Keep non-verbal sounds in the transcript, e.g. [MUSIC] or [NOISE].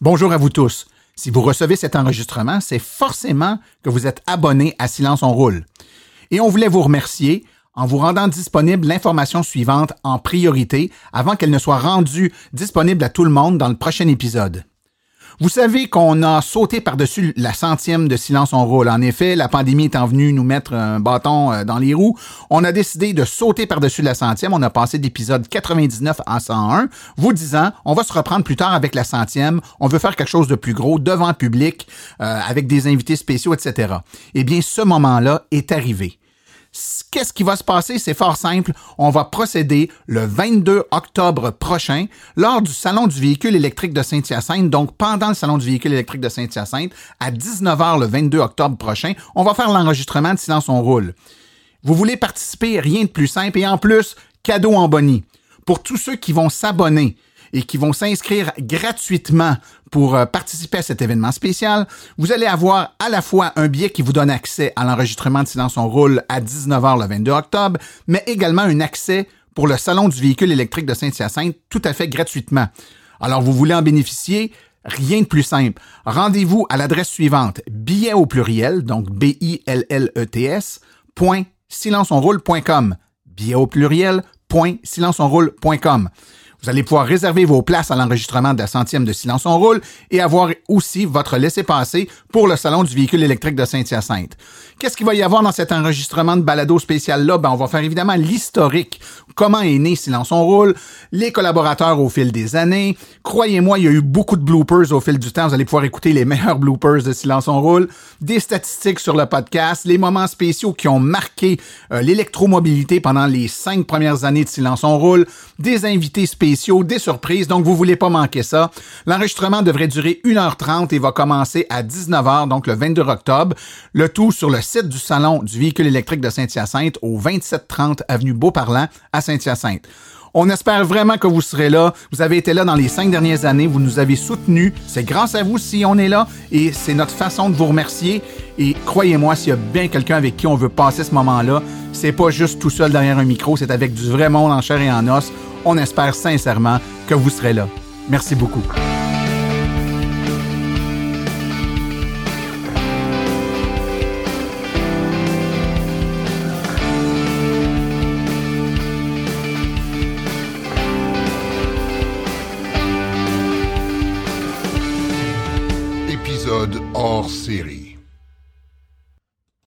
Bonjour à vous tous. Si vous recevez cet enregistrement, c'est forcément que vous êtes abonné à Silence on roule. Et on voulait vous remercier en vous rendant disponible l'information suivante en priorité avant qu'elle ne soit rendue disponible à tout le monde dans le prochain épisode. Vous savez qu'on a sauté par-dessus la centième de silence on roule. En effet, la pandémie étant venue nous mettre un bâton euh, dans les roues, on a décidé de sauter par-dessus la centième. On a passé d'épisode 99 à 101, vous disant, on va se reprendre plus tard avec la centième. On veut faire quelque chose de plus gros devant le public, euh, avec des invités spéciaux, etc. Eh bien, ce moment-là est arrivé. Qu'est-ce qui va se passer? C'est fort simple. On va procéder le 22 octobre prochain lors du Salon du véhicule électrique de Saint-Hyacinthe. Donc, pendant le Salon du véhicule électrique de Saint-Hyacinthe, à 19h le 22 octobre prochain, on va faire l'enregistrement de Silence on roule. Vous voulez participer? Rien de plus simple. Et en plus, cadeau en bonnie. Pour tous ceux qui vont s'abonner, et qui vont s'inscrire gratuitement pour euh, participer à cet événement spécial, vous allez avoir à la fois un billet qui vous donne accès à l'enregistrement de Silence on roule à 19h le 22 octobre, mais également un accès pour le Salon du véhicule électrique de Saint-Hyacinthe tout à fait gratuitement. Alors, vous voulez en bénéficier? Rien de plus simple. Rendez-vous à l'adresse suivante, billet au pluriel, donc B-I-L-L-E-T-S, point silenceonroule.com. Billet au pluriel, point silenceonroule.com. Vous allez pouvoir réserver vos places à l'enregistrement de la centième de Silence on roule et avoir aussi votre laissez-passer pour le Salon du véhicule électrique de Saint-Hyacinthe. Qu'est-ce qu'il va y avoir dans cet enregistrement de balado spécial-là? Ben, on va faire évidemment l'historique. Comment est né Silence on roule, les collaborateurs au fil des années. Croyez-moi, il y a eu beaucoup de bloopers au fil du temps. Vous allez pouvoir écouter les [LAUGHS] meilleurs bloopers de Silence on roule, des statistiques sur le podcast, les moments spéciaux qui ont marqué euh, l'électromobilité pendant les cinq premières années de Silence on roule, des invités spéciaux, des surprises. Donc, vous voulez pas manquer ça. L'enregistrement devrait durer 1h30 et va commencer à 19h, donc le 22 octobre. Le tout sur le site du Salon du véhicule électrique de Saint-Hyacinthe au 2730 avenue Beauparlant à Saint-Hyacinthe. On espère vraiment que vous serez là. Vous avez été là dans les cinq dernières années. Vous nous avez soutenus. C'est grâce à vous si on est là et c'est notre façon de vous remercier. Et croyez-moi, s'il y a bien quelqu'un avec qui on veut passer ce moment-là, c'est pas juste tout seul derrière un micro, c'est avec du vrai monde en chair et en os. On espère sincèrement que vous serez là. Merci beaucoup. Épisode hors série.